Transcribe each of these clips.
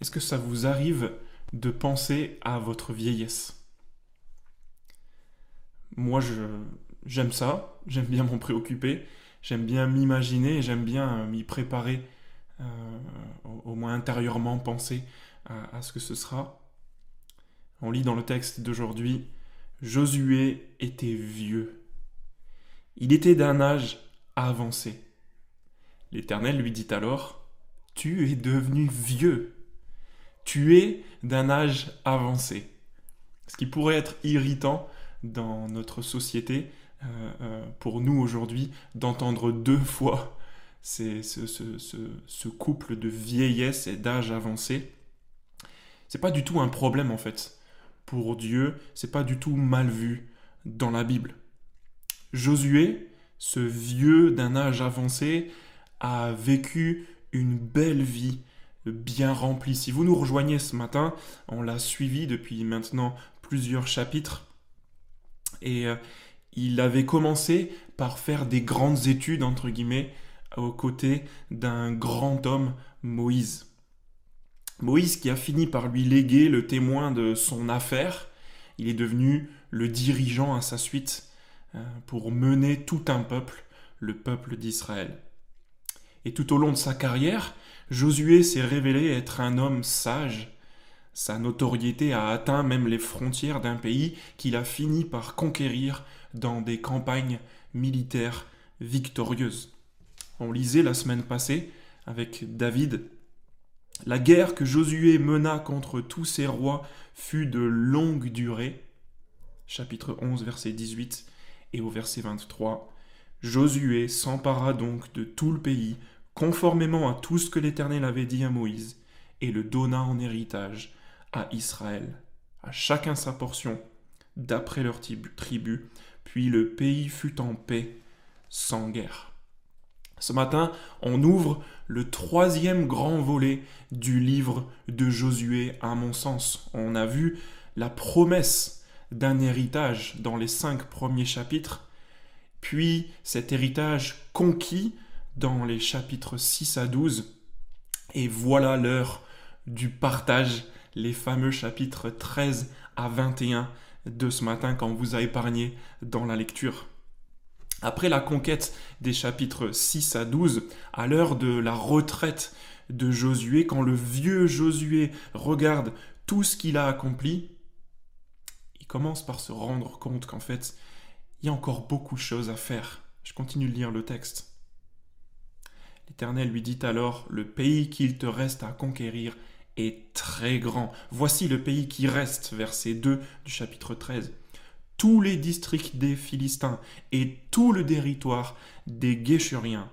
Est-ce que ça vous arrive de penser à votre vieillesse? Moi, j'aime ça, j'aime bien m'en préoccuper, j'aime bien m'imaginer, j'aime bien euh, m'y préparer, euh, au, moins intérieurement penser à ce que ce sera. On lit dans le texte d'aujourd'hui, Josué était vieux. Il était d'un âge avancé. L'Éternel lui dit alors, Tu es devenu vieux tu d'un âge avancé. Ce qui pourrait être irritant dans notre société, euh, euh, pour nous aujourd'hui, d'entendre deux fois ce, ce, couple de vieillesse et d'âge avancé. C'est pas du tout un problème en fait. Pour Dieu, c'est pas du tout mal vu dans la Bible. Josué, ce vieux d'un âge avancé, a vécu une belle vie bien rempli. Si vous nous rejoignez ce matin, on l'a suivi depuis maintenant plusieurs chapitres. Et euh, il avait commencé par faire des grandes études, entre guillemets, aux côtés d'un grand homme, Moïse. Moïse qui a fini par lui léguer le témoin de son affaire, il est devenu le dirigeant à sa suite euh, pour mener tout un peuple, le peuple d'Israël. Et tout au long de sa carrière, Josué s'est révélé être un homme sage. Sa notoriété a atteint même les frontières d'un pays qu'il a fini par conquérir dans des campagnes militaires victorieuses. On lisait la semaine passée avec David La guerre que Josué mena contre tous ses rois fut de longue durée. Chapitre 11, verset 18 et au verset 23. Josué s'empara donc de tout le pays conformément à tout ce que l'Éternel avait dit à Moïse, et le donna en héritage à Israël, à chacun sa portion, d'après leur tribu, puis le pays fut en paix, sans guerre. Ce matin, on ouvre le troisième grand volet du livre de Josué, à mon sens. On a vu la promesse d'un héritage dans les cinq premiers chapitres, puis cet héritage conquis dans les chapitres 6 à 12. Et voilà l'heure du partage, les fameux chapitres 13 à 21 de ce matin quand vous a épargné dans la lecture. Après la conquête des chapitres 6 à 12, à l'heure de la retraite de Josué, quand le vieux Josué regarde tout ce qu'il a accompli, il commence par se rendre compte qu'en fait, il y a encore beaucoup de choses à faire. Je continue de lire le texte. L'Éternel lui dit alors, Le pays qu'il te reste à conquérir est très grand. Voici le pays qui reste, verset 2 du chapitre 13. Tous les districts des Philistins et tout le territoire des Guéchuriens.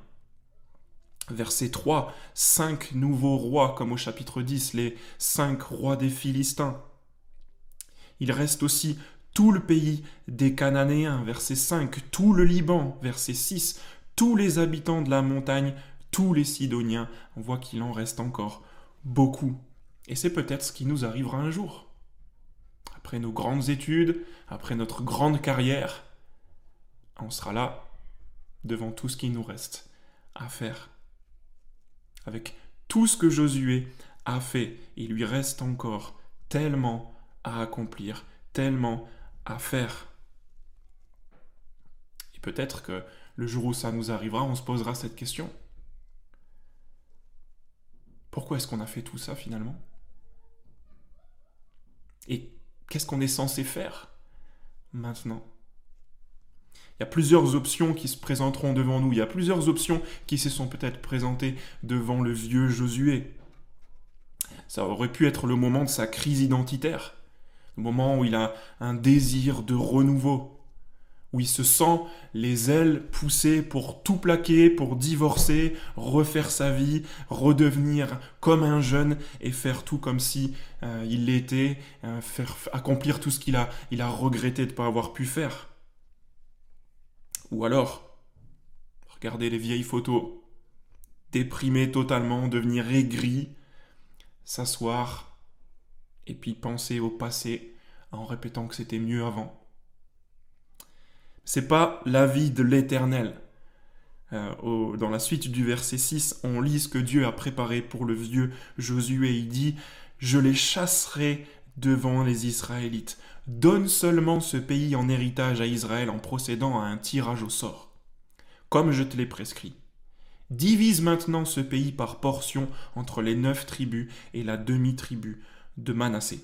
Verset 3, cinq nouveaux rois, comme au chapitre 10, les cinq rois des Philistins. Il reste aussi tout le pays des Cananéens, verset 5, tout le Liban, verset 6, tous les habitants de la montagne tous les Sidoniens, on voit qu'il en reste encore beaucoup. Et c'est peut-être ce qui nous arrivera un jour. Après nos grandes études, après notre grande carrière, on sera là devant tout ce qui nous reste à faire. Avec tout ce que Josué a fait, il lui reste encore tellement à accomplir, tellement à faire. Et peut-être que le jour où ça nous arrivera, on se posera cette question. Pourquoi est-ce qu'on a fait tout ça finalement? Et qu'est-ce qu'on est censé faire maintenant? Il y a plusieurs options qui se présenteront devant nous. Il y a plusieurs options qui se sont peut-être présentées devant le vieux Josué. Ça aurait pu être le moment de sa crise identitaire, le moment où il a un désir de renouveau, où il se sent les ailes poussées pour tout plaquer, pour divorcer, refaire sa vie, redevenir comme un jeune et faire tout comme si euh, il l'était, euh, accomplir tout ce qu'il a, a regretté de ne pas avoir pu faire. Ou alors, regarder les vieilles photos, déprimer totalement, devenir aigri, s'asseoir et puis penser au passé en répétant que c'était mieux avant c'est pas la vie de l'éternel. euh, dans la suite du verset 6, on lit ce que Dieu a préparé pour le vieux Josué. Il dit, Je les chasserai devant les Israélites. Donne seulement ce pays en héritage à Israël en procédant à un tirage au sort, comme je te l'ai prescrit. Divise maintenant ce pays par portions entre les neuf tribus et la demi-tribu de Manassé.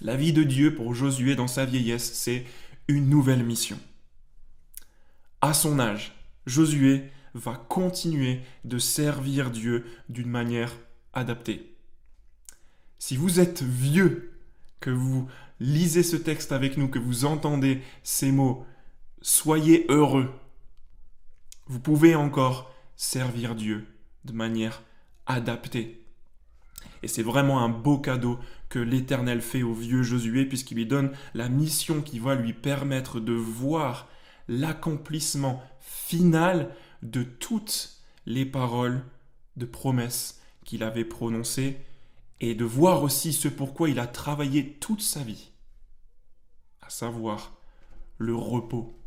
La vie de Dieu pour Josué dans sa vieillesse, c'est une nouvelle mission. À son âge, Josué va continuer de servir Dieu d'une manière adaptée. Si vous êtes vieux, que vous lisez ce texte avec nous, que vous entendez ces mots, soyez heureux. Vous pouvez encore servir Dieu de manière adaptée. Et c'est vraiment un beau cadeau que l'Éternel fait au vieux Josué puisqu'il lui donne la mission qui va lui permettre de voir l'accomplissement final de toutes les paroles de promesses qu'il avait prononcées et de voir aussi ce pourquoi il a travaillé toute sa vie, à savoir le repos.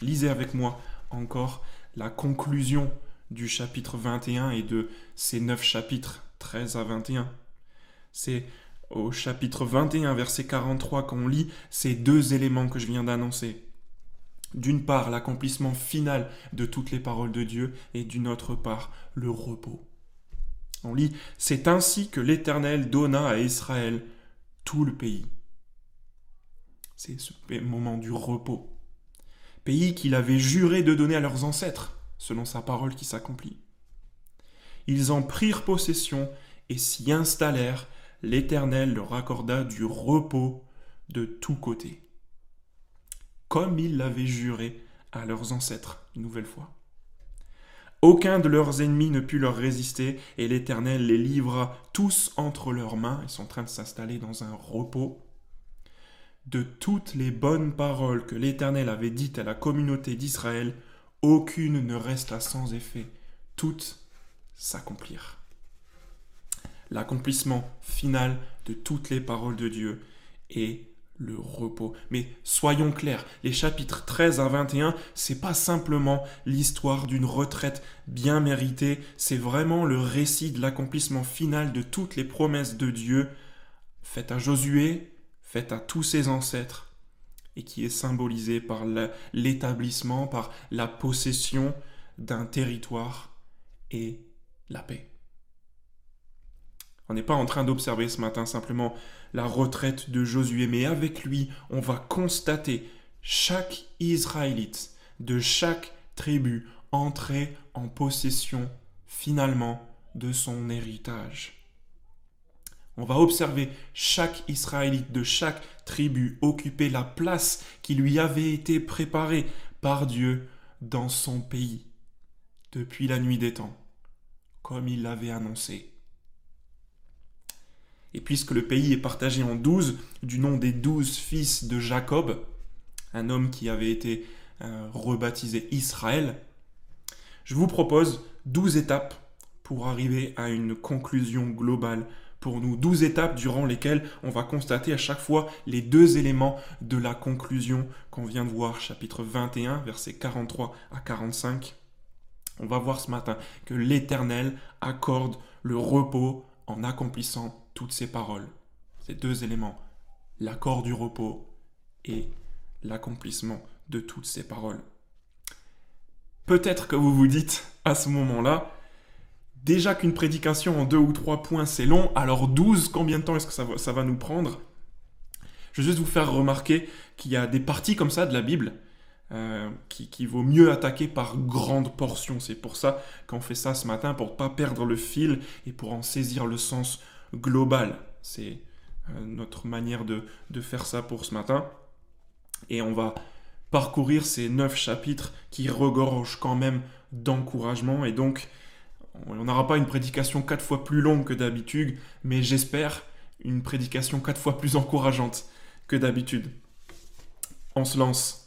Lisez avec moi encore la conclusion du chapitre 21 et de ces neuf chapitres 13 à 21. C'est au chapitre 21, verset 43, qu'on lit ces deux éléments que je viens d'annoncer. D'une part, l'accomplissement final de toutes les paroles de Dieu, et d'une autre part, le repos. On lit, C'est ainsi que l'Éternel donna à Israël tout le pays. C'est ce moment du repos. Pays qu'il avait juré de donner à leurs ancêtres, selon sa parole qui s'accomplit. Ils en prirent possession et s'y installèrent. L'Éternel leur accorda du repos de tous côtés, comme il l'avait juré à leurs ancêtres, une nouvelle fois. Aucun de leurs ennemis ne put leur résister, et l'Éternel les livra tous entre leurs mains. Ils sont en train de s'installer dans un repos. De toutes les bonnes paroles que l'Éternel avait dites à la communauté d'Israël, aucune ne resta sans effet. Toutes s'accomplirent. L'accomplissement final de toutes les paroles de Dieu est le repos. Mais soyons clairs, les chapitres 13 à 21, c'est pas simplement l'histoire d'une retraite bien méritée, c'est vraiment le récit de l'accomplissement final de toutes les promesses de Dieu faites à Josué, faites à tous ses ancêtres, et qui est symbolisé par l'établissement, par la possession d'un territoire et la paix. On n'est pas en train d'observer ce matin simplement la retraite de Josué, mais avec lui, on va constater chaque Israélite de chaque tribu entrer en possession finalement de son héritage. On va observer chaque Israélite de chaque tribu occuper la place qui lui avait été préparée par Dieu dans son pays depuis la nuit des temps, comme il l'avait annoncé. Et puisque le pays est partagé en douze, du nom des douze fils de Jacob, un homme qui avait été euh, rebaptisé Israël, je vous propose douze étapes pour arriver à une conclusion globale pour nous. Douze étapes durant lesquelles on va constater à chaque fois les deux éléments de la conclusion qu'on vient de voir, chapitre 21, versets 43 à 45. On va voir ce matin que l'Éternel accorde le repos en accomplissant toutes ces paroles. Ces deux éléments, l'accord du repos et l'accomplissement de toutes ces paroles. Peut-être que vous vous dites à ce moment-là, déjà qu'une prédication en deux ou trois points c'est long, alors douze, combien de temps est-ce que ça va, ça va nous prendre? Je vais juste vous faire remarquer qu'il y a des parties comme ça de la Bible euh, qui, vaut mieux attaquer par grandes portions. C'est pour ça qu'on fait ça ce matin, pour ne pas perdre le fil et pour en saisir le sens global. C'est euh, notre manière de, de, faire ça pour ce matin. Et on va parcourir ces neuf chapitres qui regorgent quand même d'encouragement. Et donc, on n'aura pas une prédication quatre fois plus longue que d'habitude, mais j'espère une prédication quatre fois plus encourageante que d'habitude. On se lance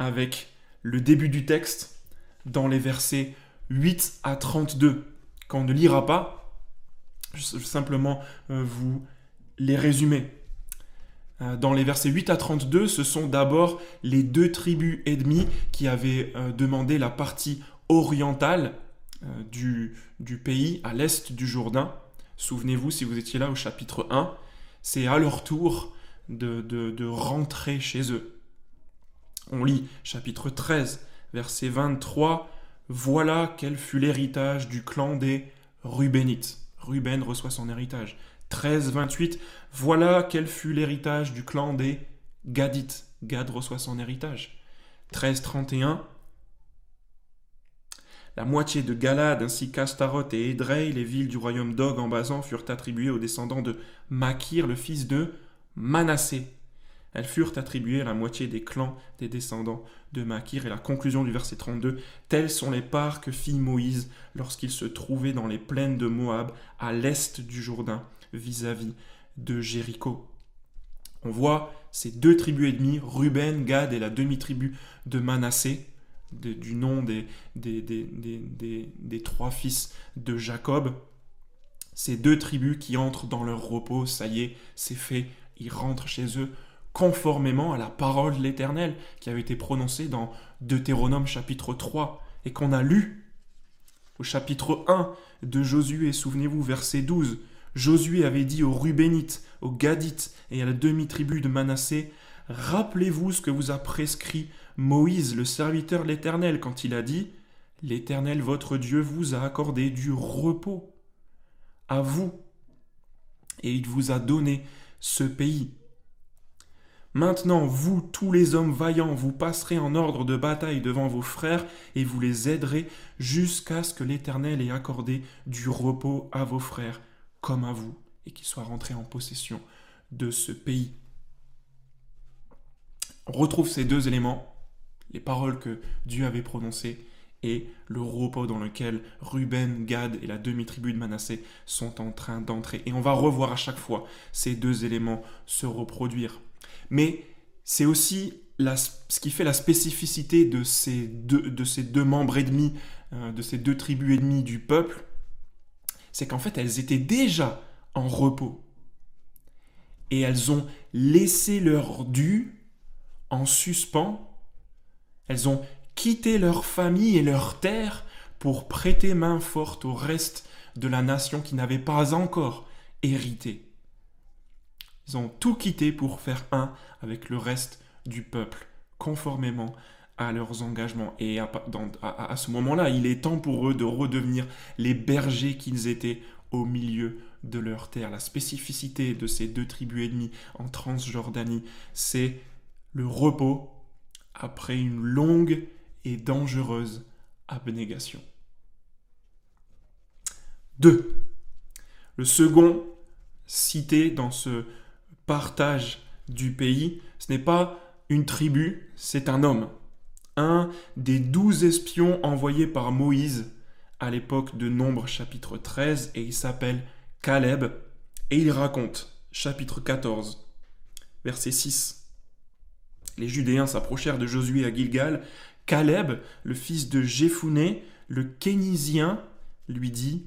avec le début du texte dans les versets 8 à 32, qu'on ne lira pas, je vais simplement euh, vous les résumer. Euh, dans les versets 8 à 32, ce sont d'abord les deux tribus ennemies qui avaient euh, demandé la partie orientale du, du pays, à l'est du Jourdain. Souvenez-vous, si vous étiez là au chapitre 1, c'est à leur tour de, de rentrer chez eux. On lit chapitre 13, verset 23, Voilà quel fut l'héritage du clan des Rubénites. Ruben reçoit son héritage. 13, 28, Voilà quel fut l'héritage du clan des Gadites. Gad reçoit son héritage. 13, 31, la moitié de Galade ainsi qu'Astaroth et Édrei, les villes du royaume d'Og en Basan, furent attribuées aux descendants de Makir, le fils de Manassé. Elles furent attribuées à la moitié des clans des descendants de Makir. Et la conclusion du verset 32, telles sont les parts que fit Moïse lorsqu'il se trouvait dans les plaines de Moab, à l'est du Jourdain, vis-à-vis de Jéricho. On voit ces deux tribus et demie, Ruben, Gad et la demi-tribu de Manassé, du nom des, des, des, des, trois fils de Jacob. Ces deux tribus qui entrent dans leur repos, ça y est, c'est fait, ils rentrent chez eux conformément à la parole de l'Éternel qui avait été prononcée dans Deutéronome chapitre 3 et qu'on a lu au chapitre 1 de Josué, souvenez-vous, verset 12. Josué avait dit aux Rubénites, aux Gadites et à la demi-tribu de Manassé, Rappelez-vous ce que vous a prescrit Moïse, le serviteur de l'Éternel, quand il a dit L'Éternel votre Dieu vous a accordé du repos à vous, et il vous a donné ce pays. Maintenant, vous, tous les hommes vaillants, vous passerez en ordre de bataille devant vos frères, et vous les aiderez jusqu'à ce que l'Éternel ait accordé du repos à vos frères, comme à vous, et qu'ils soient rentrés en possession de ce pays. On retrouve ces deux éléments les paroles que Dieu avait prononcées et le repos dans lequel Ruben, Gad et la demi-tribu de Manassé sont en train d'entrer. Et on va revoir à chaque fois ces deux éléments se reproduire. Mais c'est aussi ce qui fait la spécificité de ces deux, membres ennemis, euh, de ces deux tribus ennemies du peuple, c'est qu'en fait elles étaient déjà en repos. Et elles ont laissé leur dû en suspens elles ont quitté leur famille et leur terre pour prêter main forte au reste de la nation qui n'avait pas encore hérité. Ils ont tout quitté pour faire un avec le reste du peuple, conformément à leurs engagements. Et à, à ce moment-là, il est temps pour eux de redevenir les bergers qu'ils étaient au milieu de leur terre. La spécificité de ces deux tribus ennemies en Transjordanie, c'est le repos après une longue et dangereuse abnégation. 2. Le second cité dans ce partage du pays, ce n'est pas une tribu, c'est un homme. Un des douze espions envoyés par Moïse à l'époque de Nombre chapitre 13 et il s'appelle Caleb et il raconte chapitre 14 verset 6 les Judéens s'approchèrent de Josué à Gilgal. Caleb, le fils de Jéphuné, le Kénisien, lui dit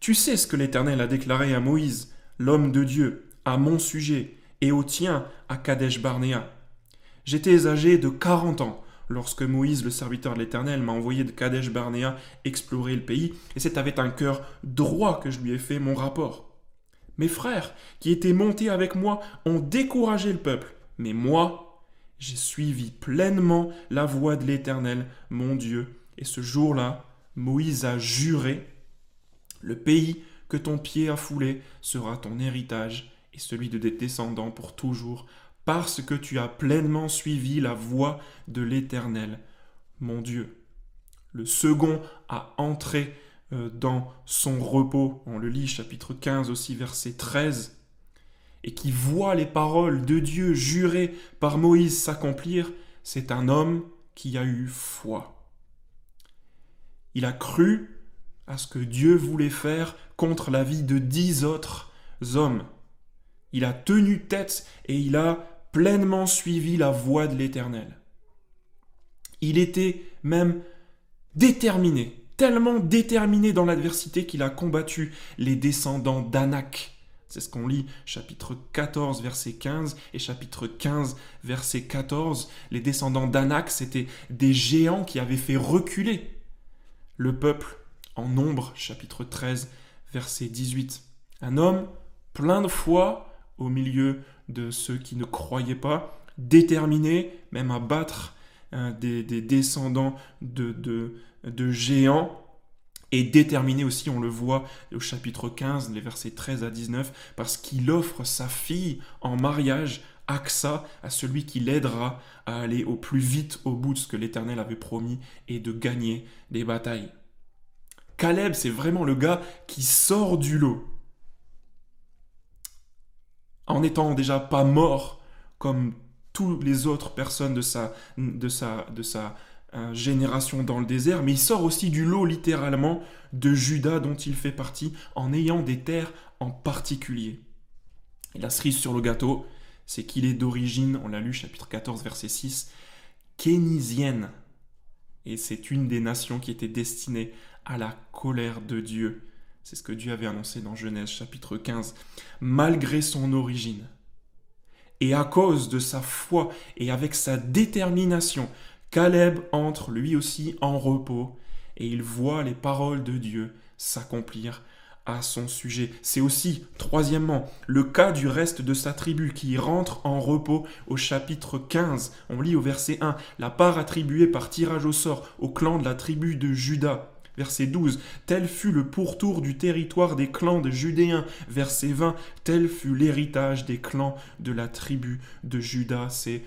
Tu sais ce que l'Éternel a déclaré à Moïse, l'homme de Dieu, à mon sujet, et au tien, à Kadesh Barnéa. J'étais âgé de quarante ans lorsque Moïse, le serviteur de l'Éternel, m'a envoyé de Kadesh Barnéa explorer le pays, et c'est avec un cœur droit que je lui ai fait mon rapport. Mes frères, qui étaient montés avec moi, ont découragé le peuple, mais moi, j'ai suivi pleinement la voie de l'Éternel, mon Dieu. Et ce jour-là, Moïse a juré, le pays que ton pied a foulé sera ton héritage et celui de tes descendants pour toujours, parce que tu as pleinement suivi la voie de l'Éternel, mon Dieu. Le second a entré euh, dans son repos. On le lit chapitre 15 aussi verset 13 et qui voit les paroles de Dieu jurées par Moïse s'accomplir, c'est un homme qui a eu foi. Il a cru à ce que Dieu voulait faire contre la vie de dix autres hommes. Il a tenu tête et il a pleinement suivi la voie de l'Éternel. Il était même déterminé, tellement déterminé dans l'adversité qu'il a combattu les descendants d'Anak c'est ce qu'on lit chapitre 14 verset 15 et chapitre 15 verset 14. Les descendants d'Anak, c'était des géants qui avaient fait reculer le peuple en nombre, chapitre 13, verset 18. Un homme plein de foi au milieu de ceux qui ne croyaient pas, déterminé même à battre hein, des, descendants de, de, géants, et déterminé aussi, on le voit au chapitre 15, les versets 13 à 19, parce qu'il offre sa fille en mariage, Axa, à celui qui l'aidera à aller au plus vite au bout de ce que l'Éternel avait promis et de gagner des batailles. Caleb, c'est vraiment le gars qui sort du lot. En n'étant déjà pas mort comme toutes les autres personnes de sa euh, génération dans le désert, mais il sort aussi du lot littéralement de Judas dont il fait partie en ayant des terres en particulier. Et la cerise sur le gâteau, c'est qu'il est d'origine, on l'a lu chapitre 14 verset 6, kénisienne. Et c'est une des nations qui était destinée à la colère de Dieu. C'est ce que Dieu avait annoncé dans Genèse chapitre 15. Malgré son origine, et à cause de sa foi et avec sa détermination, Caleb entre lui aussi en repos et il voit les paroles de Dieu s'accomplir à son sujet. C'est aussi, troisièmement, le cas du reste de sa tribu qui rentre en repos au chapitre 15. On lit au verset 1, la part attribuée par tirage au sort au clan de la tribu de Judas. Verset 12, tel fut le pourtour du territoire des clans de Judéens. Verset 20, tel fut l'héritage des clans de la tribu de Judas. C'est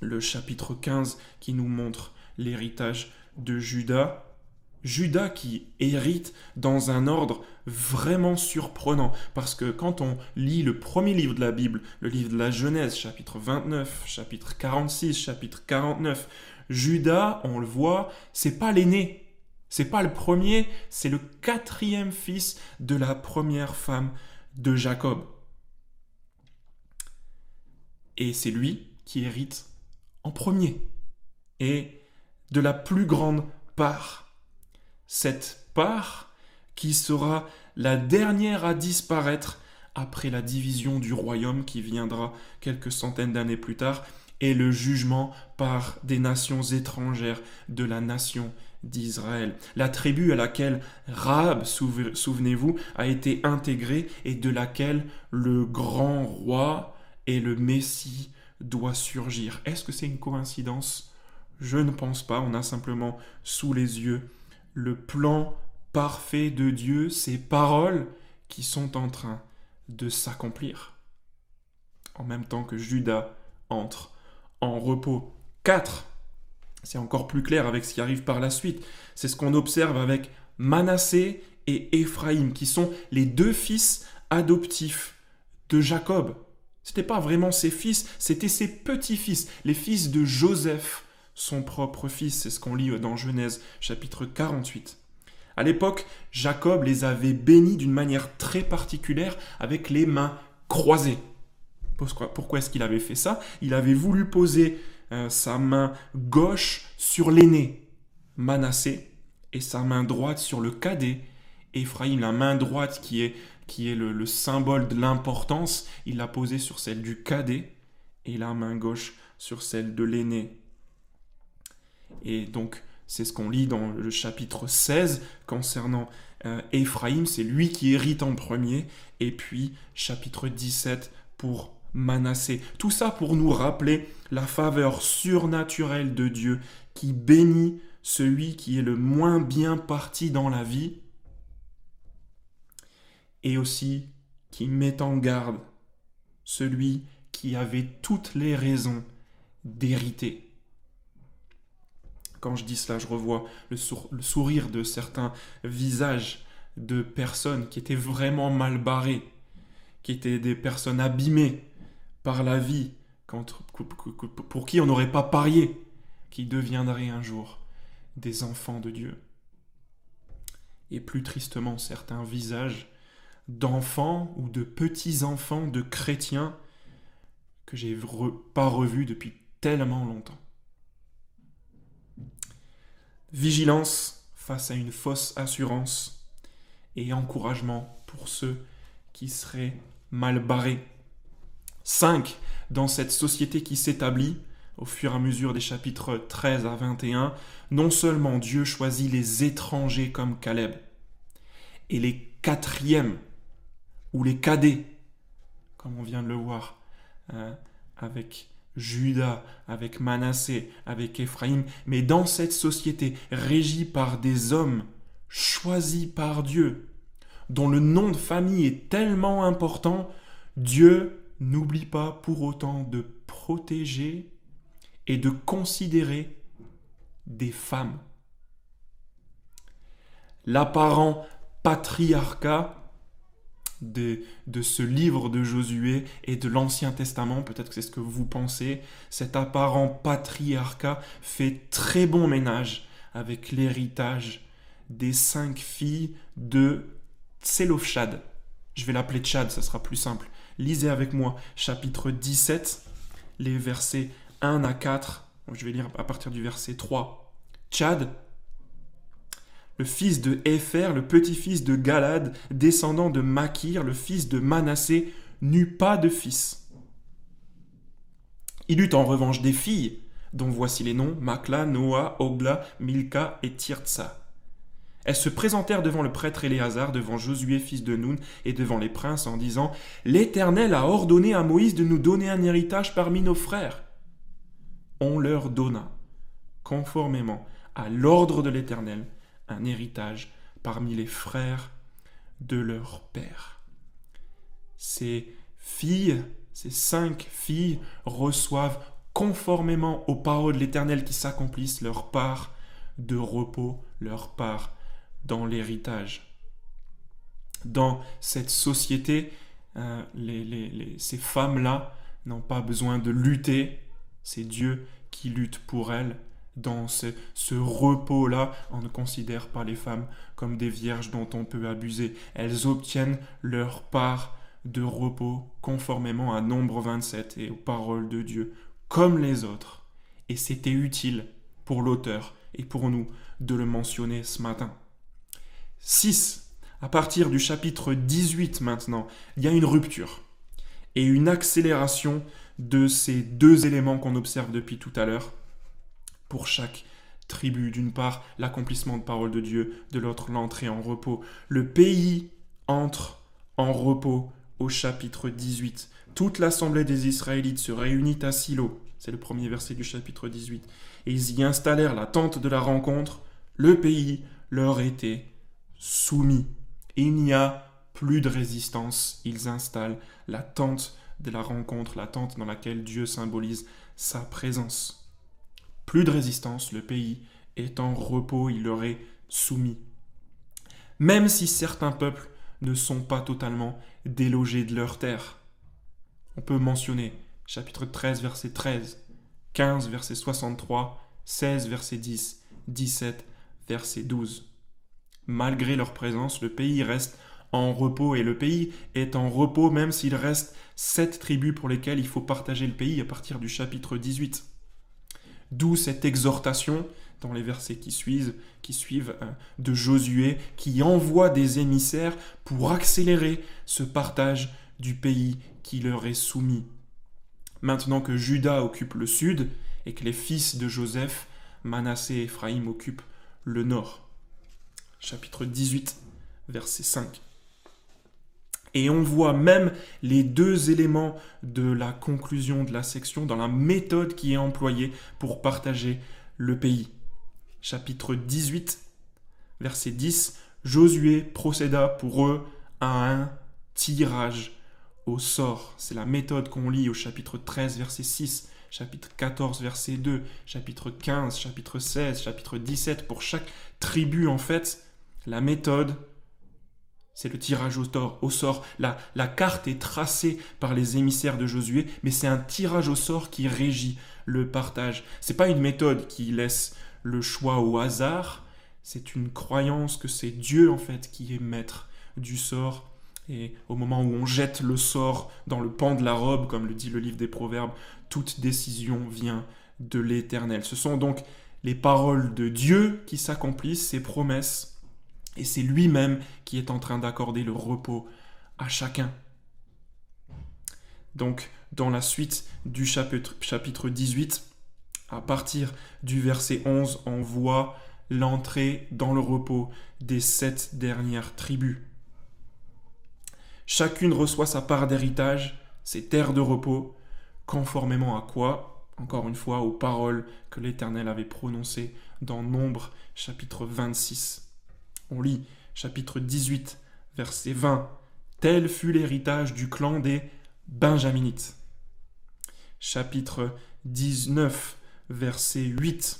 le chapitre 15 qui nous montre l'héritage de Judas. Judas qui hérite dans un ordre vraiment surprenant, parce que quand on lit le premier livre de la Bible, le livre de la Genèse, chapitre 29, chapitre 46, chapitre 49, Judas, on le voit, c'est pas l'aîné, c'est pas le premier, c'est le quatrième fils de la première femme de Jacob. Et c'est lui qui hérite en premier et de la plus grande part. Cette part qui sera la dernière à disparaître après la division du royaume qui viendra quelques centaines d'années plus tard et le jugement par des nations étrangères de la nation d'Israël. La tribu à laquelle Rahab, souvenez-vous, a été intégrée et de laquelle le grand roi et le Messie doit surgir. Est-ce que c'est une coïncidence? Je ne pense pas. On a simplement sous les yeux le plan parfait de Dieu, ces paroles qui sont en train de s'accomplir. En même temps que Judas entre en repos. 4. C'est encore plus clair avec ce qui arrive par la suite. C'est ce qu'on observe avec Manassé et Éphraïm, qui sont les deux fils adoptifs de Jacob. Ce n'était pas vraiment ses fils, c'était ses petits-fils, les fils de Joseph, son propre fils. C'est ce qu'on lit dans Genèse chapitre 48. À l'époque, Jacob les avait bénis d'une manière très particulière avec les mains croisées. Pourquoi est-ce qu'il avait fait ça? Il avait voulu poser euh, sa main gauche sur l'aîné, Manassé, et sa main droite sur le cadet, Ephraim, la main droite qui est, qui est le, symbole de l'importance, il l'a posée sur celle du cadet, et la main gauche sur celle de l'aîné. Et donc, c'est ce qu'on lit dans le chapitre 16 concernant euh, Ephraim, c'est lui qui hérite en premier, et puis chapitre 17 pour Manassé. Tout ça pour nous rappeler la faveur surnaturelle de Dieu qui bénit celui qui est le moins bien parti dans la vie et aussi qui met en garde celui qui avait toutes les raisons d'hériter. Quand je dis cela, je revois le, le, sourire de certains visages de personnes qui étaient vraiment mal barrées, qui étaient des personnes abîmées, par la vie, pour qui on n'aurait pas parié qui deviendraient un jour des enfants de Dieu. Et plus tristement, certains visages d'enfants ou de petits-enfants de chrétiens que j'ai pas revus depuis tellement longtemps. Vigilance face à une fausse assurance et encouragement pour ceux qui seraient mal barrés 5. Dans cette société qui s'établit, au fur et à mesure des chapitres 13 à 21, non seulement Dieu choisit les étrangers comme Caleb, et les quatrièmes, ou les cadets, comme on vient de le voir, euh, avec Judas, avec Manassé, avec Éphraïm, mais dans cette société régie par des hommes choisis par Dieu, dont le nom de famille est tellement important, Dieu n'oublie pas pour autant de protéger et de considérer des femmes. L'apparent patriarcat de, ce livre de Josué et de l'Ancien Testament, peut-être que c'est ce que vous pensez, cet apparent patriarcat fait très bon ménage avec l'héritage des cinq filles de Tselofshad. Je vais l'appeler Tchad, ça sera plus simple. Lisez avec moi chapitre 17, les versets 1 à 4. Je vais lire à partir du verset 3. Tchad, le fils de Hépher, le petit-fils de Galad, descendant de Makir, le fils de Manassé, n'eut pas de fils. Il eut en revanche des filles, dont voici les noms Makla, Noah, Ogla, Milka et Tirtsa. Elles se présentèrent devant le prêtre Éléazar, devant Josué fils de Nun, et devant les princes, en disant L'Éternel a ordonné à Moïse de nous donner un héritage parmi nos frères. On leur donna, conformément à l'ordre de l'Éternel, un héritage parmi les frères de leur père. Ces filles, ces cinq filles, reçoivent conformément aux paroles de l'Éternel qui s'accomplissent leur part de repos, leur part dans l'héritage. Dans cette société, euh, ces femmes-là n'ont pas besoin de lutter, c'est Dieu qui lutte pour elles. Dans ce, ce repos-là, on ne considère pas les femmes comme des vierges dont on peut abuser. Elles obtiennent leur part de repos conformément à Nombre 27 et aux paroles de Dieu, comme les autres. Et c'était utile pour l'auteur et pour nous de le mentionner ce matin. 6. À partir du chapitre 18 maintenant, il y a une rupture et une accélération de ces deux éléments qu'on observe depuis tout à l'heure pour chaque tribu. D'une part, l'accomplissement de parole de Dieu, de l'autre, l'entrée en repos. Le pays entre en repos au chapitre 18. Toute l'assemblée des Israélites se réunit à Silo, c'est le premier verset du chapitre 18, et ils y installèrent la tente de la rencontre. Le pays leur était soumis. Il n'y a plus de résistance. Ils installent la tente de la rencontre, la tente dans laquelle Dieu symbolise sa présence. Plus de résistance, le pays est en repos, il leur est soumis. Même si certains peuples ne sont pas totalement délogés de leur terre. On peut mentionner chapitre 13, verset 13, 15, verset 63, 16, verset 10, 17, verset 12 malgré leur présence, le pays reste en repos et le pays est en repos même s'il reste sept tribus pour lesquelles il faut partager le pays à partir du chapitre 18. D'où cette exhortation dans les versets qui suivent, euh, de Josué qui envoie des émissaires pour accélérer ce partage du pays qui leur est soumis. Maintenant que Judas occupe le sud et que les fils de Joseph, Manassé et Éphraïm occupent le nord chapitre 18, verset 5. Et on voit même les deux éléments de la conclusion de la section dans la méthode qui est employée pour partager le pays. Chapitre 18, verset 10, Josué procéda pour eux à un tirage au sort. C'est la méthode qu'on lit au chapitre 13, verset 6, chapitre 14, verset 2, chapitre 15, chapitre 16, chapitre 17. Pour chaque tribu, en fait, la méthode, c'est le tirage au sort. Au sort. La, carte est tracée par les émissaires de Josué, mais c'est un tirage au sort qui régit le partage. C'est pas une méthode qui laisse le choix au hasard. C'est une croyance que c'est Dieu en fait qui est maître du sort. Et au moment où on jette le sort dans le pan de la robe, comme le dit le livre des Proverbes, toute décision vient de l'Éternel. Ce sont donc les paroles de Dieu qui s'accomplissent, ses promesses et c'est lui-même qui est en train d'accorder le repos à chacun. Donc, dans la suite du chapitre, chapitre 18, À partir du verset 11, on voit l'entrée dans le repos des sept dernières tribus. Chacune reçoit sa part d'héritage, ses terres de repos, conformément à quoi Encore une fois, aux paroles que l'Éternel avait prononcées dans Nombre chapitre 26. On lit chapitre 18, verset 20. Tel fut l'héritage du clan des Benjaminites. Chapitre 19, verset 8.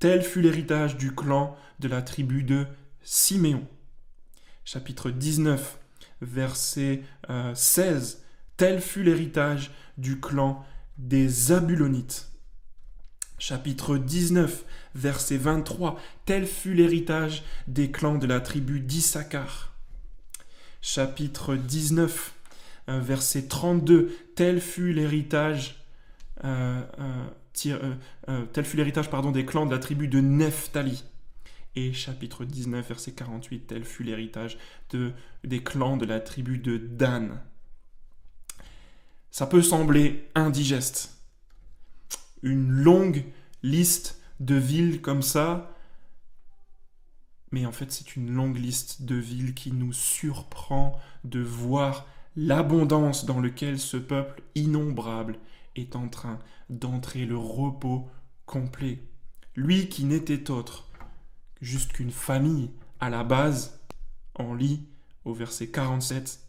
Tel fut l'héritage du clan de la tribu de Siméon. Chapitre 19, verset 16. Euh, Tel fut l'héritage du clan des Zabulonites. Chapitre 19, verset 23. Tel fut l'héritage des clans de la tribu d'Issachar. Chapitre 19, euh, verset 32. Tel fut l'héritage euh, tel fut l'héritage pardon, des clans de la tribu de Nephtali. Et chapitre 19, verset 48, tel fut l'héritage de, des clans de la tribu de Dan. Ça peut sembler indigeste. Une longue liste de villes comme ça, mais en fait c'est une longue liste de villes qui nous surprend de voir l'abondance dans laquelle ce peuple innombrable est en train d'entrer le repos complet. Lui qui n'était autre juste qu'une famille à la base, on lit au verset 47,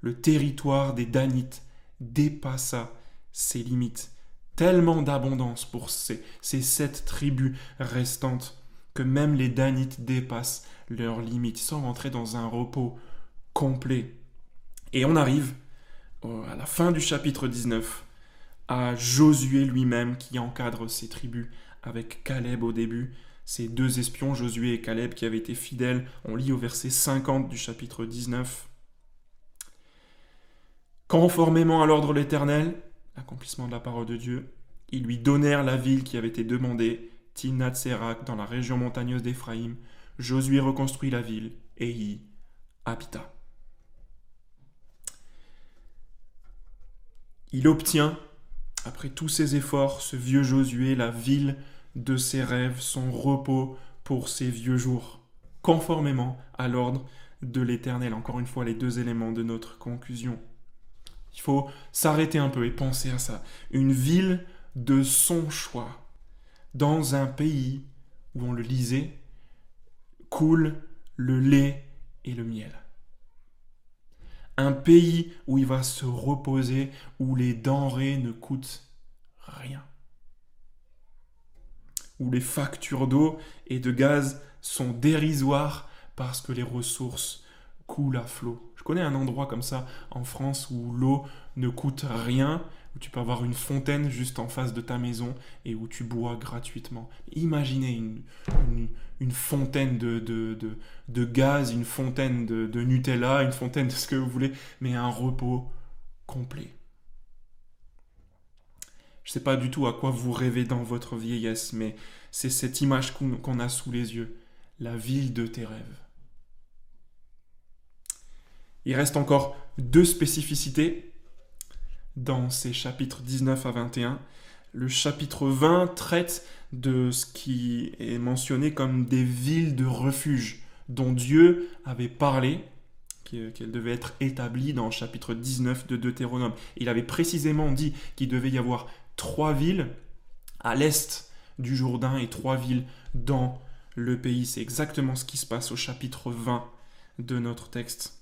le territoire des Danites dépassa ses limites. Tellement d'abondance pour ces, sept tribus restantes que même les Danites dépassent leurs limites. sans rentrer dans un repos complet. Et on arrive à la fin du chapitre 19 à Josué lui-même qui encadre ces tribus avec Caleb au début. Ces deux espions, Josué et Caleb, qui avaient été fidèles, on lit au verset 50 du chapitre 19. Conformément à l'ordre de l'Éternel, accomplissement de la parole de Dieu, ils lui donnèrent la ville qui avait été demandée, Timnat Serak, dans la région montagneuse d'Éphraïm. Josué reconstruit la ville et y habita. Il obtient, après tous ses efforts, ce vieux Josué, la ville de ses rêves, son repos pour ses vieux jours, conformément à l'ordre de l'Éternel. Encore une fois, les deux éléments de notre conclusion. Il faut s'arrêter un peu et penser à ça. Une ville de son choix, dans un pays où on le lisait, coule le lait et le miel. Un pays où il va se reposer, où les denrées ne coûtent rien. Où les factures d'eau et de gaz sont dérisoires parce que les ressources coulent à flot. Je connais un endroit comme ça en France où l'eau ne coûte rien, où tu peux avoir une fontaine juste en face de ta maison et où tu bois gratuitement. Imaginez une, fontaine de, de, de, gaz, une fontaine de, Nutella, une fontaine de ce que vous voulez, mais un repos complet. Je ne sais pas du tout à quoi vous rêvez dans votre vieillesse, mais c'est cette image qu'on a sous les yeux, la ville de tes rêves. Il reste encore deux spécificités dans ces chapitres 19 à 21. Le chapitre 20 traite de ce qui est mentionné comme des villes de refuge dont Dieu avait parlé, qu'elles devaient être établies dans le chapitre 19 de Deutéronome. Il avait précisément dit qu'il devait y avoir trois villes à l'est du Jourdain et trois villes dans le pays. C'est exactement ce qui se passe au chapitre 20 de notre texte.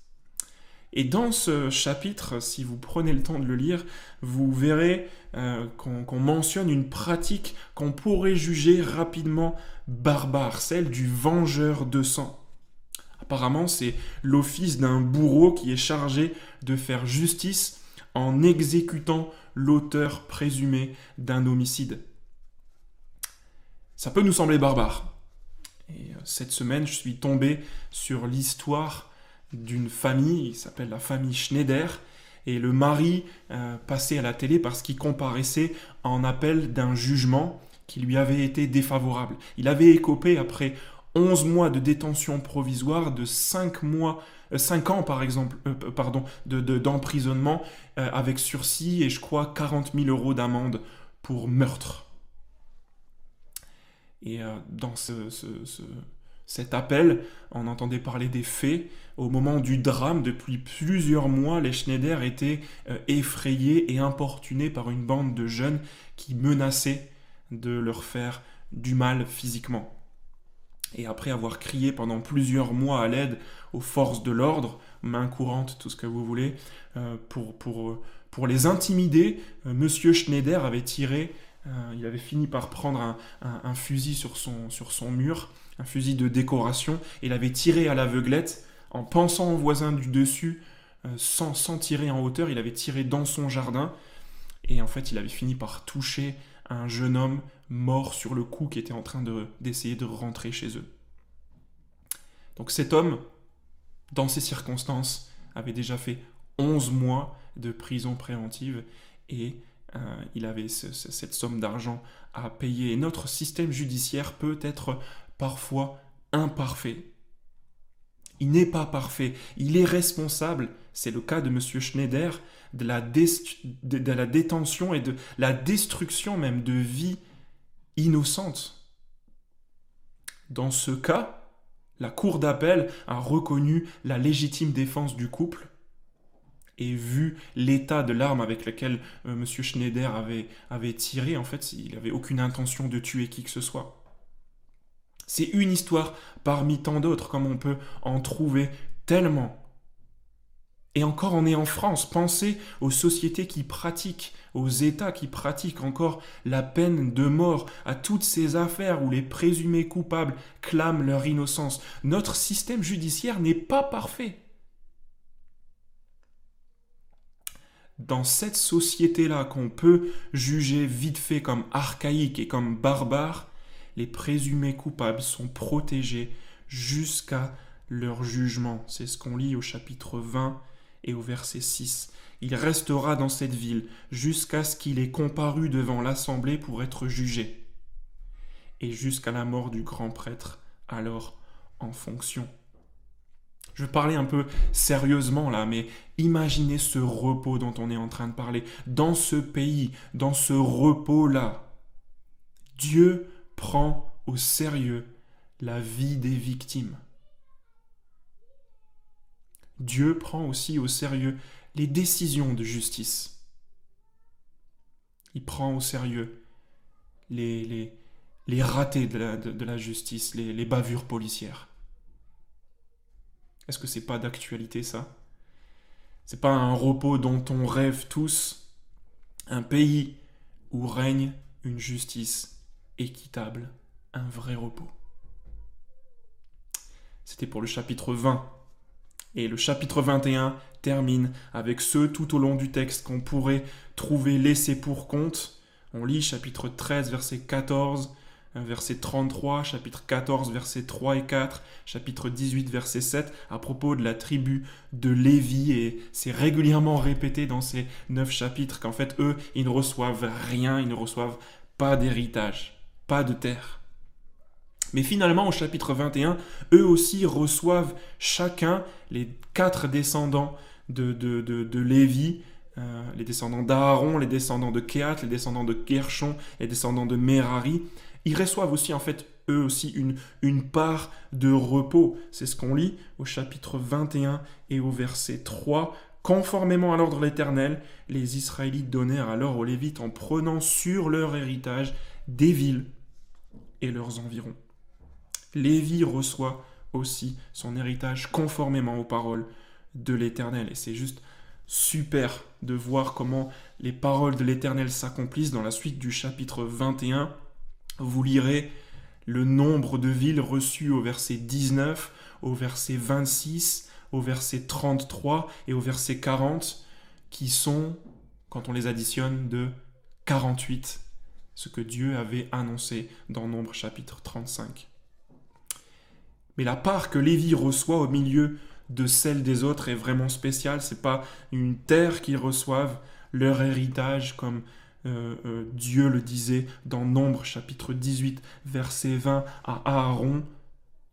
Et dans ce chapitre, si vous prenez le temps de le lire, vous verrez euh, qu'on mentionne une pratique qu'on pourrait juger rapidement barbare, celle du vengeur de sang. Apparemment, c'est l'office d'un bourreau qui est chargé de faire justice en exécutant l'auteur présumé d'un homicide. Ça peut nous sembler barbare. Et euh, cette semaine, je suis tombé sur l'histoire d'une famille, il s'appelle la famille Schneider, et le mari euh, passait à la télé parce qu'il comparaissait en appel d'un jugement qui lui avait été défavorable. Il avait écopé après 11 mois de détention provisoire, de 5 mois, 5 euh, ans par exemple, euh, pardon, d'emprisonnement avec sursis et je crois 40 000 euros d'amende pour meurtre. Et dans ce, cet appel, on entendait parler des faits. Au moment du drame, depuis plusieurs mois, les Schneider étaient effrayés et importunés par une bande de jeunes qui menaçaient de leur faire du mal physiquement. Et après avoir crié pendant plusieurs mois à l'aide aux forces de l'ordre, main courante, tout ce que vous voulez, euh, pour, pour, pour les intimider, euh, Monsieur Schneider avait tiré, euh, il avait fini par prendre un, un, fusil sur son, sur son mur, un fusil de décoration, et il avait tiré à l'aveuglette en pensant au voisin du dessus, sans, sans tirer en hauteur, il avait tiré dans son jardin, et en fait il avait fini par toucher un jeune homme mort sur le coup qui était en train d'essayer de, rentrer chez eux. Donc cet homme, dans ces circonstances, avait déjà fait 11 mois de prison préventive et euh, il avait cette somme d'argent à payer. Et notre système judiciaire peut être parfois imparfait. Il n'est pas parfait. Il est responsable, c'est le cas de M. Schneider, de la, détention et de la destruction même de vies innocentes. Dans ce cas, la Cour d'appel a reconnu la légitime défense du couple et vu l'état de l'arme avec laquelle euh, M. Schneider avait tiré, en fait, il n'avait aucune intention de tuer qui que ce soit. C'est une histoire parmi tant d'autres, comme on peut en trouver tellement. Et encore, on est en France. Pensez aux sociétés qui pratiquent, aux États qui pratiquent encore la peine de mort, à toutes ces affaires où les présumés coupables clament leur innocence. Notre système judiciaire n'est pas parfait. Dans cette société-là qu'on peut juger vite fait comme archaïque et comme barbare, les présumés coupables sont protégés jusqu'à leur jugement. C'est ce qu'on lit au chapitre 20 et au verset 6. Il restera dans cette ville jusqu'à ce qu'il ait comparu devant l'assemblée pour être jugé, et jusqu'à la mort du grand prêtre, alors en fonction. Je parler un peu sérieusement là, mais imaginez ce repos dont on est en train de parler. Dans ce pays, dans ce repos-là, Dieu prend au sérieux la vie des victimes. Dieu prend aussi au sérieux les décisions de justice. Il prend au sérieux les, ratés de la, de, la justice, les, les, bavures policières. Est-ce que c'est pas d'actualité ça? C'est pas un repos dont on rêve tous? Un pays où règne une justice équitable, un vrai repos. C'était pour le chapitre 20 et le chapitre 21 termine avec ceux tout au long du texte qu'on pourrait trouver laissés pour compte. On lit chapitre 13, verset 14, verset 33, chapitre 14, versets 3 et 4, chapitre 18, verset 7, à propos de la tribu de Lévi, et c'est régulièrement répété dans ces neuf chapitres qu'en fait, eux, ils ne reçoivent rien, ils ne reçoivent pas d'héritage, pas de terre. Mais finalement, au chapitre 21, eux aussi reçoivent chacun les quatre descendants de, Lévi, euh, les descendants d'Aaron, les descendants de Kéat, les descendants de Gershon, les descendants de Merari. Ils reçoivent aussi, en fait, eux aussi, une, une part de repos. C'est ce qu'on lit au chapitre 21 et au verset 3. Conformément à l'ordre de l'Éternel, les Israélites donnèrent alors aux Lévites en prenant sur leur héritage des villes et leurs environs. Lévi reçoit aussi son héritage conformément aux paroles de l'Éternel. Et c'est juste super de voir comment les paroles de l'Éternel s'accomplissent dans la suite du chapitre 21. Vous lirez le nombre de villes reçues au verset 19, au verset 26, au verset 33 et au verset 40, qui sont, quand on les additionne, de 48, ce que Dieu avait annoncé dans Nombre chapitre 35. Mais la part que Lévi reçoit au milieu de celle des autres est vraiment spéciale. C'est pas une terre qu'ils reçoivent, leur héritage, comme euh, euh, Dieu le disait dans Nombre chapitre 18, verset 20 à Aaron.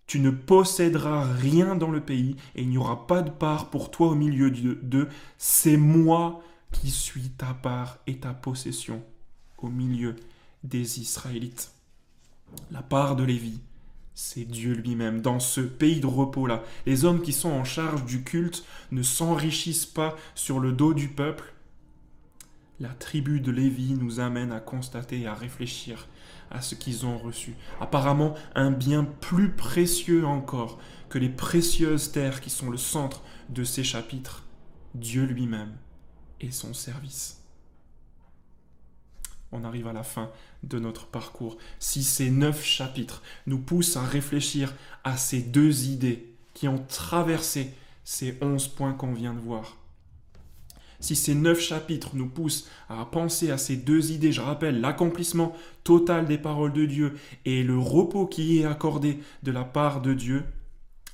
Tu ne posséderas rien dans le pays et il n'y aura pas de part pour toi au milieu d'eux. C'est moi qui suis ta part et ta possession au milieu des Israélites. La part de Lévi, c'est Dieu lui-même. Dans ce pays de repos-là, les hommes qui sont en charge du culte ne s'enrichissent pas sur le dos du peuple. La tribu de Lévi nous amène à constater et à réfléchir à ce qu'ils ont reçu. Apparemment, un bien plus précieux encore que les précieuses terres qui sont le centre de ces chapitres, Dieu lui-même et son service. On arrive à la fin de notre parcours. Si ces neuf chapitres nous poussent à réfléchir à ces deux idées qui ont traversé ces onze points qu'on vient de voir, si ces neuf chapitres nous poussent à penser à ces deux idées, je rappelle l'accomplissement total des paroles de Dieu et le repos qui est accordé de la part de Dieu,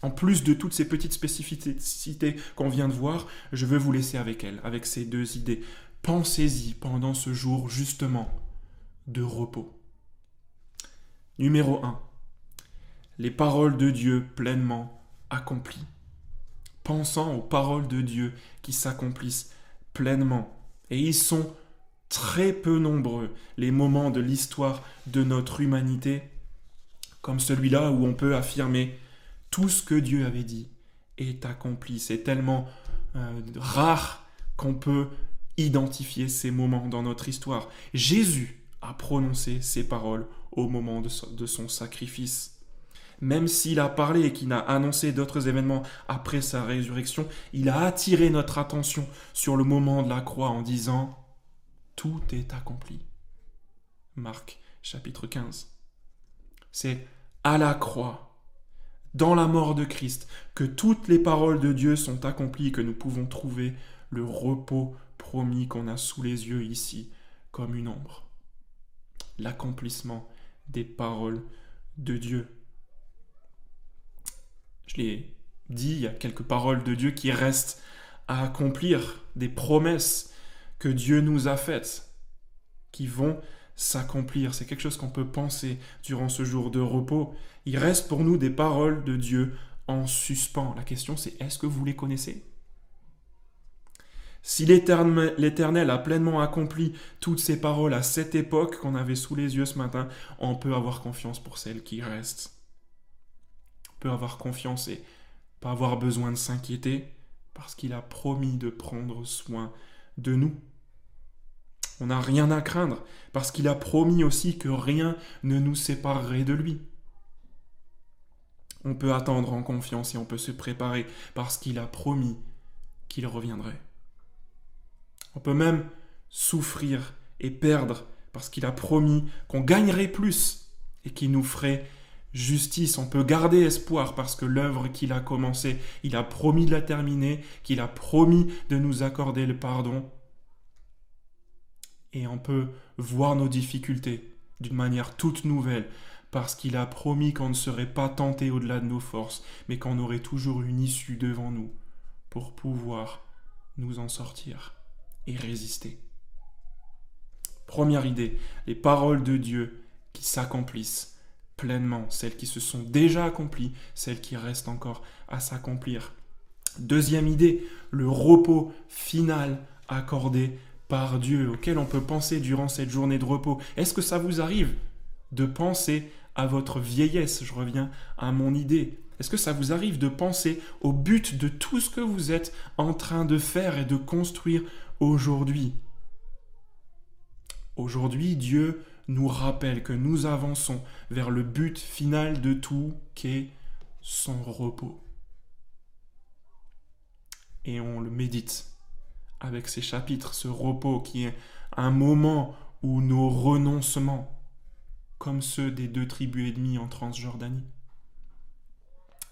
en plus de toutes ces petites spécificités qu'on vient de voir, je veux vous laisser avec elles, avec ces deux idées. Pensez-y pendant ce jour justement de repos. Numéro 1. Les paroles de Dieu pleinement accomplies. Pensant aux paroles de Dieu qui s'accomplissent pleinement. Et ils sont très peu nombreux, les moments de l'histoire de notre humanité, comme celui-là où on peut affirmer tout ce que Dieu avait dit est accompli. C'est tellement euh, rare qu'on peut identifier ces moments dans notre histoire. Jésus a prononcé ces paroles au moment de son sacrifice. Même s'il a parlé et qu'il a annoncé d'autres événements après sa résurrection, il a attiré notre attention sur le moment de la croix en disant ⁇ Tout est accompli ⁇ Marc chapitre 15. C'est à la croix, dans la mort de Christ, que toutes les paroles de Dieu sont accomplies et que nous pouvons trouver le repos promis qu'on a sous les yeux ici comme une ombre. L'accomplissement des paroles de Dieu. Je l'ai dit, il y a quelques paroles de Dieu qui restent à accomplir, des promesses que Dieu nous a faites, qui vont s'accomplir. C'est quelque chose qu'on peut penser durant ce jour de repos. Il reste pour nous des paroles de Dieu en suspens. La question c'est est-ce que vous les connaissez? Si l'Éternel a pleinement accompli toutes ces paroles à cette époque qu'on avait sous les yeux ce matin, on peut avoir confiance pour celles qui restent. On peut avoir confiance et pas avoir besoin de s'inquiéter parce qu'il a promis de prendre soin de nous. On n'a rien à craindre parce qu'il a promis aussi que rien ne nous séparerait de lui. On peut attendre en confiance et on peut se préparer parce qu'il a promis qu'il reviendrait. On peut même souffrir et perdre parce qu'il a promis qu'on gagnerait plus et qu'il nous ferait justice. On peut garder espoir parce que l'œuvre qu'il a commencée, il a promis de la terminer, qu'il a promis de nous accorder le pardon. Et on peut voir nos difficultés d'une manière toute nouvelle parce qu'il a promis qu'on ne serait pas tenté au-delà de nos forces, mais qu'on aurait toujours une issue devant nous pour pouvoir nous en sortir et résister. Première idée, les paroles de Dieu qui s'accomplissent pleinement, celles qui se sont déjà accomplies, celles qui restent encore à s'accomplir. Deuxième idée, le repos final accordé par Dieu, auquel on peut penser durant cette journée de repos. Est-ce que ça vous arrive de penser à votre vieillesse? Je reviens à mon idée. Est-ce que ça vous arrive de penser au but de tout ce que vous êtes en train de faire et de construire aujourd'hui. Aujourd'hui, Dieu nous rappelle que nous avançons vers le but final de tout, qu'est son repos. Et on le médite avec ces chapitres, ce repos qui est un moment où nos renoncements, comme ceux des deux tribus ennemies en Transjordanie,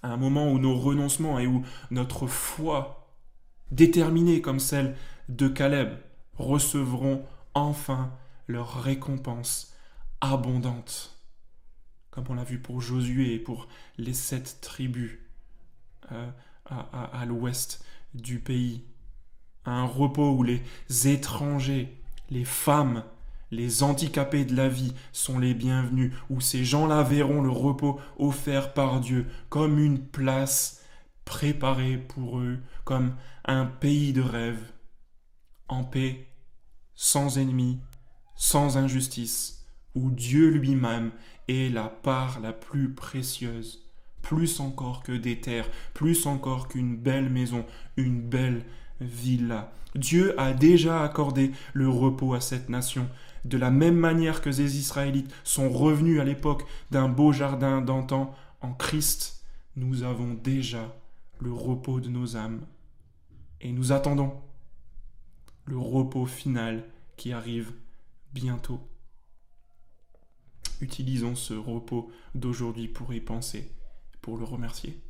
un moment où nos renoncements et où notre foi, déterminée comme celle de Caleb recevront enfin leur récompense abondante, comme on l'a vu pour Josué et pour les sept tribus euh, à, l'ouest du pays. Un repos où les étrangers, les femmes, les handicapés de la vie sont les bienvenus, où ces gens-là verront le repos offert par Dieu comme une place préparée pour eux, comme un pays de rêve en paix, sans ennemis, sans injustice, où Dieu lui-même est la part la plus précieuse, plus encore que des terres, plus encore qu'une belle maison, une belle villa. Dieu a déjà accordé le repos à cette nation, de la même manière que les Israélites sont revenus à l'époque d'un beau jardin d'antan en Christ, nous avons déjà le repos de nos âmes. Et nous attendons le repos final qui arrive bientôt. Utilisons ce repos d'aujourd'hui pour y penser, pour le remercier.